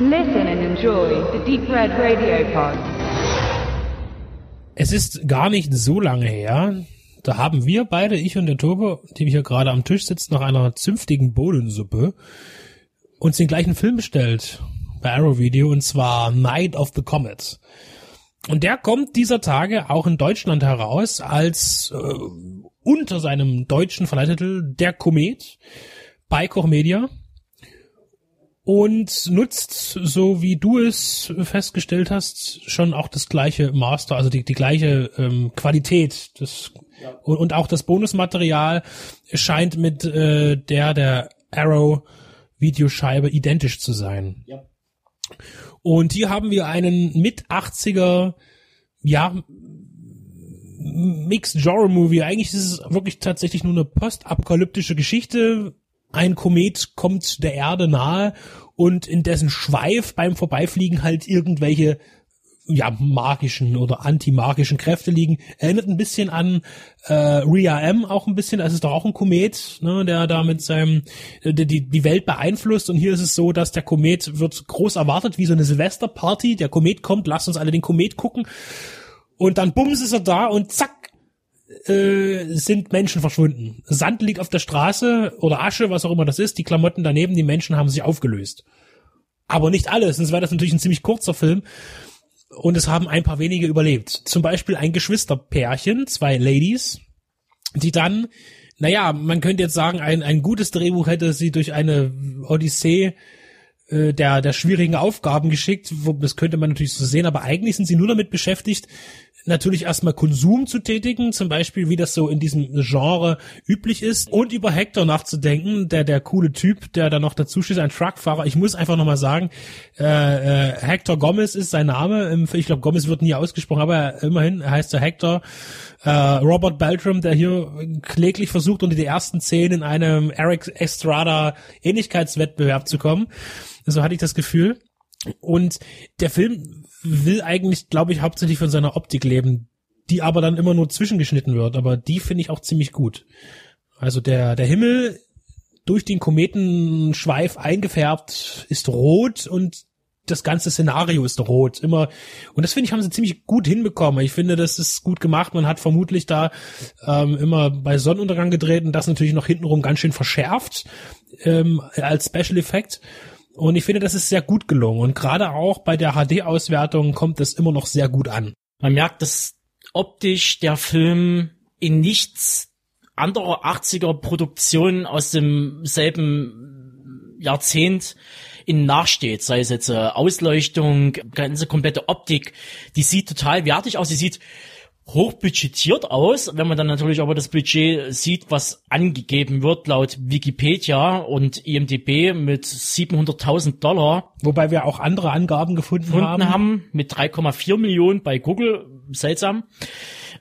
Listen and enjoy the Deep Red Radio Pod. Es ist gar nicht so lange her. Da haben wir beide, ich und der Tobe, die hier gerade am Tisch sitzen, nach einer zünftigen Bohnensuppe, uns den gleichen Film bestellt bei Arrow Video und zwar Night of the Comet. Und der kommt dieser Tage auch in Deutschland heraus als äh, unter seinem deutschen Verleihtitel Der Komet bei Koch Media und nutzt, so wie du es festgestellt hast, schon auch das gleiche Master, also die, die gleiche ähm, Qualität. Das, ja. und, und auch das Bonusmaterial scheint mit äh, der der Arrow Videoscheibe identisch zu sein. Ja. Und hier haben wir einen mit 80er, ja, Mixed Genre Movie. Eigentlich ist es wirklich tatsächlich nur eine postapokalyptische Geschichte, ein Komet kommt der Erde nahe und in dessen Schweif beim Vorbeifliegen halt irgendwelche ja, magischen oder antimagischen Kräfte liegen. Erinnert ein bisschen an äh, Ria M auch ein bisschen, das ist doch auch ein Komet, ne, der da mit seinem äh, die, die Welt beeinflusst. Und hier ist es so, dass der Komet wird groß erwartet, wie so eine Silvesterparty. Der Komet kommt, lasst uns alle den Komet gucken. Und dann bums ist er da und zack, äh, sind Menschen verschwunden. Sand liegt auf der Straße oder Asche, was auch immer das ist. Die Klamotten daneben, die Menschen haben sich aufgelöst. Aber nicht alles, sonst wäre das natürlich ein ziemlich kurzer Film. Und es haben ein paar wenige überlebt. Zum Beispiel ein Geschwisterpärchen, zwei Ladies, die dann, naja, man könnte jetzt sagen, ein, ein gutes Drehbuch hätte sie durch eine Odyssee äh, der, der schwierigen Aufgaben geschickt. Das könnte man natürlich so sehen, aber eigentlich sind sie nur damit beschäftigt, natürlich erstmal Konsum zu tätigen, zum Beispiel wie das so in diesem Genre üblich ist und über Hector nachzudenken, der der coole Typ, der da noch dazu steht, ein Truckfahrer. Ich muss einfach nochmal sagen, äh, äh, Hector Gomez ist sein Name. Ich glaube, Gomez wird nie ausgesprochen, aber immerhin heißt er Hector. Äh, Robert Beltram, der hier kläglich versucht, unter die ersten zehn in einem Eric Estrada Ähnlichkeitswettbewerb zu kommen. So hatte ich das Gefühl. Und der Film will eigentlich, glaube ich, hauptsächlich von seiner Optik leben, die aber dann immer nur zwischengeschnitten wird. Aber die finde ich auch ziemlich gut. Also der, der Himmel durch den Kometenschweif eingefärbt ist rot und das ganze Szenario ist rot immer und das finde ich haben sie ziemlich gut hinbekommen. Ich finde, das ist gut gemacht. Man hat vermutlich da ähm, immer bei Sonnenuntergang gedreht und das natürlich noch hintenrum ganz schön verschärft ähm, als Special Effekt. Und ich finde, das ist sehr gut gelungen. Und gerade auch bei der HD-Auswertung kommt es immer noch sehr gut an. Man merkt, dass optisch der Film in nichts anderer 80er Produktionen aus demselben Jahrzehnt in nachsteht, sei es jetzt äh, Ausleuchtung, ganze komplette Optik, die sieht total wertig aus, sie sieht hochbudgetiert aus, wenn man dann natürlich aber das Budget sieht, was angegeben wird laut Wikipedia und IMDb mit 700.000 Dollar. Wobei wir auch andere Angaben gefunden, gefunden haben. haben. Mit 3,4 Millionen bei Google, seltsam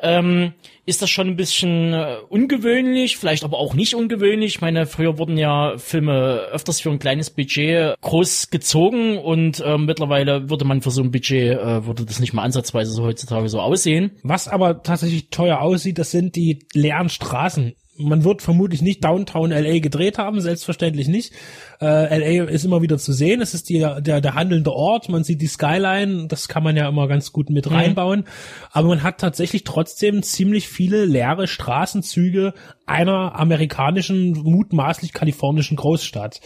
ähm, ist das schon ein bisschen äh, ungewöhnlich, vielleicht aber auch nicht ungewöhnlich. Ich meine, früher wurden ja Filme öfters für ein kleines Budget groß gezogen und äh, mittlerweile würde man für so ein Budget, äh, würde das nicht mal ansatzweise so heutzutage so aussehen. Was aber tatsächlich teuer aussieht, das sind die leeren Straßen man wird vermutlich nicht Downtown LA gedreht haben, selbstverständlich nicht. Äh, LA ist immer wieder zu sehen. Es ist die, der, der handelnde Ort. Man sieht die Skyline. Das kann man ja immer ganz gut mit mhm. reinbauen. Aber man hat tatsächlich trotzdem ziemlich viele leere Straßenzüge einer amerikanischen, mutmaßlich kalifornischen Großstadt.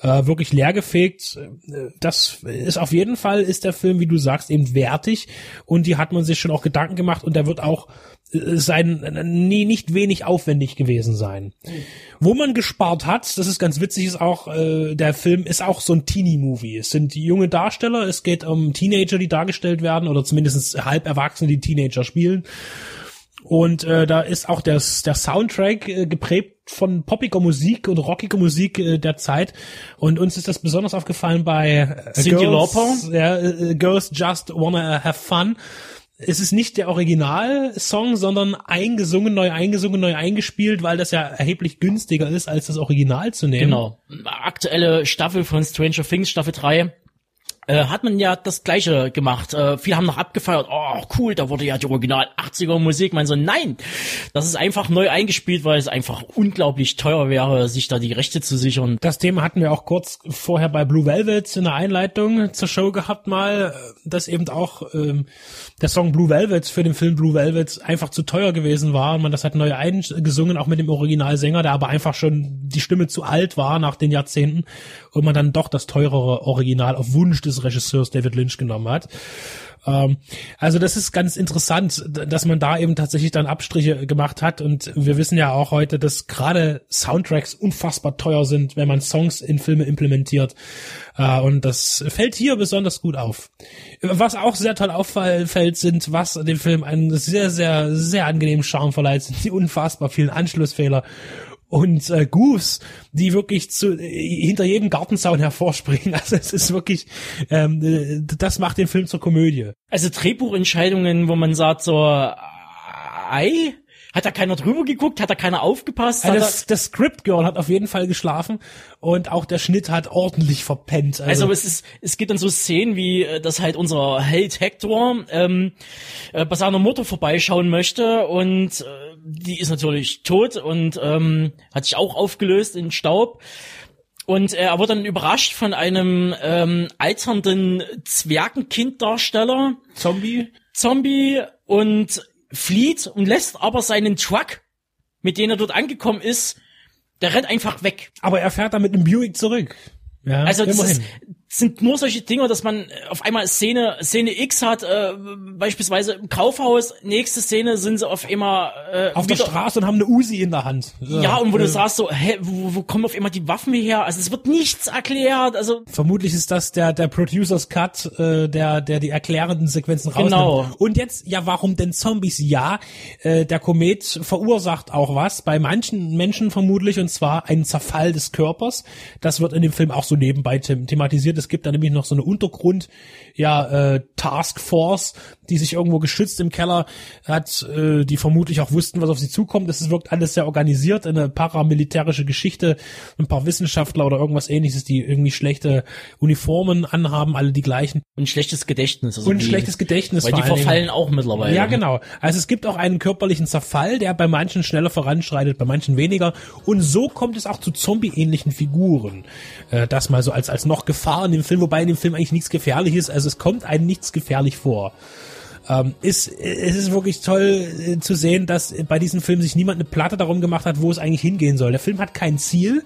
Äh, wirklich leergefegt. Das ist auf jeden Fall, ist der Film, wie du sagst, eben wertig. Und die hat man sich schon auch Gedanken gemacht. Und der wird auch sein nie nicht wenig aufwendig gewesen sein. Wo man gespart hat, das ist ganz witzig, ist auch äh, der Film ist auch so ein Teenie-Movie. Es sind junge Darsteller, es geht um Teenager, die dargestellt werden oder zumindest halb Erwachsene, die Teenager spielen. Und äh, da ist auch das, der Soundtrack äh, geprägt von poppiger Musik und rockiger Musik äh, der Zeit. Und uns ist das besonders aufgefallen bei äh, Cindy Girls, Lauper. Ja, äh, Girls Just Wanna Have Fun es ist nicht der Originalsong, sondern eingesungen, neu eingesungen, neu eingespielt, weil das ja erheblich günstiger ist, als das Original zu nehmen. Genau. Aktuelle Staffel von Stranger Things, Staffel 3, äh, hat man ja das Gleiche gemacht. Äh, viele haben noch abgefeiert, oh cool, da wurde ja die Original 80er Musik. Man so, nein, das ist einfach neu eingespielt, weil es einfach unglaublich teuer wäre, sich da die Rechte zu sichern. Das Thema hatten wir auch kurz vorher bei Blue Velvet in der Einleitung zur Show gehabt mal, dass eben auch ähm, der Song Blue Velvet für den Film Blue Velvet einfach zu teuer gewesen war und man das hat neu eingesungen, auch mit dem Originalsänger, der aber einfach schon die Stimme zu alt war nach den Jahrzehnten und man dann doch das teurere Original auf Wunsch des Regisseurs David Lynch genommen hat. Ähm, also das ist ganz interessant, dass man da eben tatsächlich dann Abstriche gemacht hat und wir wissen ja auch heute, dass gerade Soundtracks unfassbar teuer sind, wenn man Songs in Filme implementiert äh, und das fällt hier besonders gut auf. Was auch sehr toll auffällt, sind, was dem Film einen sehr, sehr, sehr angenehmen Charme verleiht, sind die unfassbar vielen Anschlussfehler und äh, Goofs, die wirklich zu, äh, hinter jedem Gartenzaun hervorspringen. Also es ist wirklich, ähm, äh, das macht den Film zur Komödie. Also Drehbuchentscheidungen, wo man sagt so, äh, Ei, hat da keiner drüber geguckt? Hat da keiner aufgepasst? Also das, das Script Girl hat auf jeden Fall geschlafen und auch der Schnitt hat ordentlich verpennt. Also, also es ist, es gibt dann so Szenen wie, äh, dass halt unser Held Hector ähm, äh, bei seiner Mutter vorbeischauen möchte und äh, die ist natürlich tot und ähm, hat sich auch aufgelöst in Staub. Und er wurde dann überrascht von einem ähm, alternden Zwergenkinddarsteller. Zombie. Zombie und flieht und lässt aber seinen Truck, mit dem er dort angekommen ist, der rennt einfach weg. Aber er fährt dann mit einem Buick zurück. Ja, also das ist, sind nur solche Dinge, dass man auf einmal Szene Szene X hat, äh, beispielsweise im Kaufhaus, nächste Szene sind sie auf einmal äh, auf der Straße und haben eine Uzi in der Hand. Ja, ja und wo äh, du sagst so, hä, wo, wo kommen auf einmal die Waffen her? Also es wird nichts erklärt. Also vermutlich ist das der der Producers Cut, äh, der der die erklärenden Sequenzen rausnimmt. Genau. Und jetzt ja, warum denn Zombies? Ja, äh, der Komet verursacht auch was bei manchen Menschen vermutlich und zwar einen Zerfall des Körpers. Das wird in dem Film auch so nebenbei thematisiert es gibt da nämlich noch so eine Untergrund, ja, äh, Taskforce, die sich irgendwo geschützt im Keller hat, äh, die vermutlich auch wussten, was auf sie zukommt. Das wirkt alles sehr organisiert, eine paramilitärische Geschichte, ein paar Wissenschaftler oder irgendwas ähnliches, die irgendwie schlechte Uniformen anhaben, alle die gleichen. Und schlechtes Gedächtnis. Also und die, schlechtes Gedächtnis. Weil die verfallen auch mittlerweile. Ja, ne? genau. Also es gibt auch einen körperlichen Zerfall, der bei manchen schneller voranschreitet, bei manchen weniger. Und so kommt es auch zu Zombie-ähnlichen Figuren. Äh, das mal so als, als noch Gefahr in dem Film, wobei in dem Film eigentlich nichts gefährlich ist. Also es kommt einem nichts gefährlich vor. Ähm, ist, es ist wirklich toll äh, zu sehen, dass bei diesem Film sich niemand eine Platte darum gemacht hat, wo es eigentlich hingehen soll. Der Film hat kein Ziel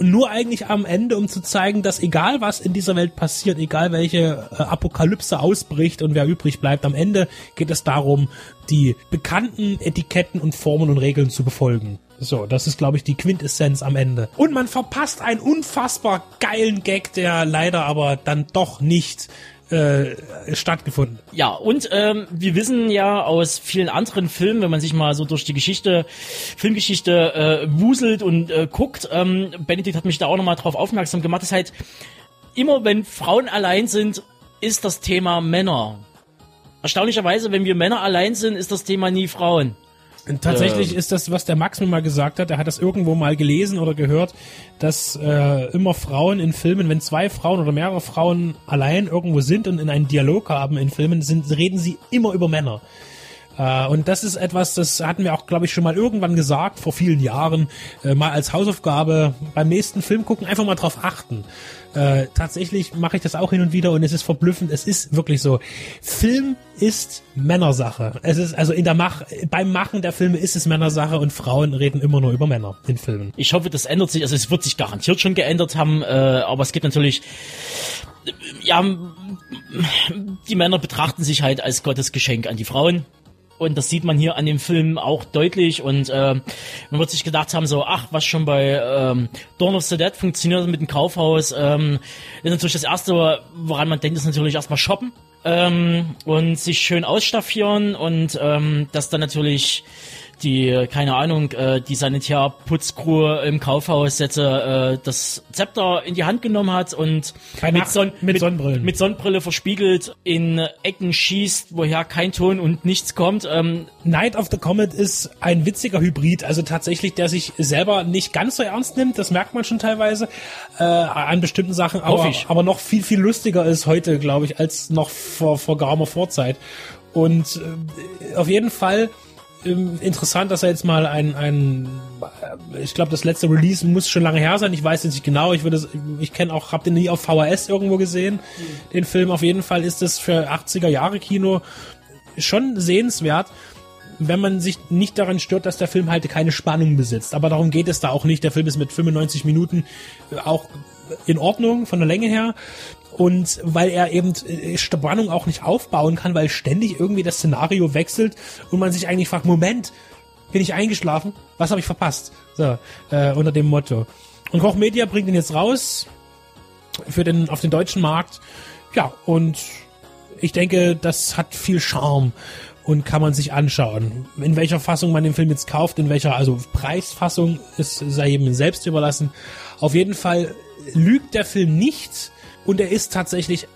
nur eigentlich am Ende, um zu zeigen, dass egal was in dieser Welt passiert, egal welche äh, Apokalypse ausbricht und wer übrig bleibt, am Ende geht es darum, die bekannten Etiketten und Formen und Regeln zu befolgen. So, das ist, glaube ich, die Quintessenz am Ende. Und man verpasst einen unfassbar geilen Gag, der leider aber dann doch nicht äh, stattgefunden. Ja, und ähm, wir wissen ja aus vielen anderen Filmen, wenn man sich mal so durch die Geschichte, Filmgeschichte äh, wuselt und äh, guckt, ähm, Benedikt hat mich da auch nochmal drauf aufmerksam gemacht, ist halt immer, wenn Frauen allein sind, ist das Thema Männer. Erstaunlicherweise, wenn wir Männer allein sind, ist das Thema nie Frauen. Tatsächlich ähm. ist das, was der Max mir mal gesagt hat, er hat das irgendwo mal gelesen oder gehört, dass äh, immer Frauen in Filmen, wenn zwei Frauen oder mehrere Frauen allein irgendwo sind und in einen Dialog haben in Filmen, sind, reden sie immer über Männer. Äh, und das ist etwas, das hatten wir auch, glaube ich, schon mal irgendwann gesagt, vor vielen Jahren, äh, mal als Hausaufgabe beim nächsten Film gucken, einfach mal drauf achten. Äh, tatsächlich mache ich das auch hin und wieder und es ist verblüffend. Es ist wirklich so. Film ist Männersache. Es ist also in der Mach beim Machen der Filme ist es Männersache und Frauen reden immer nur über Männer in Filmen. Ich hoffe, das ändert sich. Also es wird sich garantiert schon geändert haben, aber es gibt natürlich ja die Männer betrachten sich halt als Gottes Geschenk an die Frauen und das sieht man hier an dem Film auch deutlich. Und äh, man wird sich gedacht haben, so, ach, was schon bei ähm, Dawn of the Dead funktioniert mit dem Kaufhaus, ähm, ist natürlich das Erste, woran man denkt, ist natürlich erstmal shoppen. Ähm, und sich schön ausstaffieren und ähm, das dann natürlich die, keine Ahnung, äh, die Sanitärputzcrew im Kaufhaus jetzt äh, das Zepter in die Hand genommen hat und Bei mit, Son mit Sonnenbrillen. mit Sonnenbrille verspiegelt in Ecken schießt, woher kein Ton und nichts kommt. Ähm, Night of the Comet ist ein witziger Hybrid, also tatsächlich, der sich selber nicht ganz so ernst nimmt, das merkt man schon teilweise äh, an bestimmten Sachen, aber, aber noch viel, viel lustiger ist heute, glaube ich, als noch vor, vor geraumer Vorzeit. Und äh, auf jeden Fall interessant, dass er jetzt mal ein, ein ich glaube, das letzte Release muss schon lange her sein. Ich weiß jetzt nicht genau. Ich würde, ich kenne auch, habe den nie auf VHS irgendwo gesehen. Den Film. Auf jeden Fall ist es für 80er Jahre Kino schon sehenswert, wenn man sich nicht daran stört, dass der Film halt keine Spannung besitzt. Aber darum geht es da auch nicht. Der Film ist mit 95 Minuten auch in Ordnung von der Länge her. Und weil er eben äh, Spannung auch nicht aufbauen kann, weil ständig irgendwie das Szenario wechselt und man sich eigentlich fragt, Moment, bin ich eingeschlafen? Was habe ich verpasst? So, äh, unter dem Motto. Und Koch Media bringt ihn jetzt raus für den, auf den deutschen Markt. Ja, und ich denke, das hat viel Charme und kann man sich anschauen. In welcher Fassung man den Film jetzt kauft, in welcher, also Preisfassung, ist sei jedem selbst überlassen. Auf jeden Fall lügt der Film nicht und er ist tatsächlich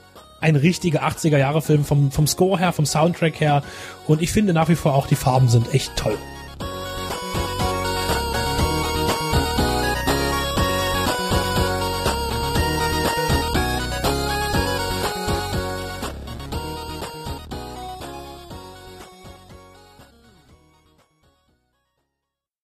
ein richtiger 80er Jahre Film vom, vom Score her, vom Soundtrack her und ich finde nach wie vor auch die Farben sind echt toll.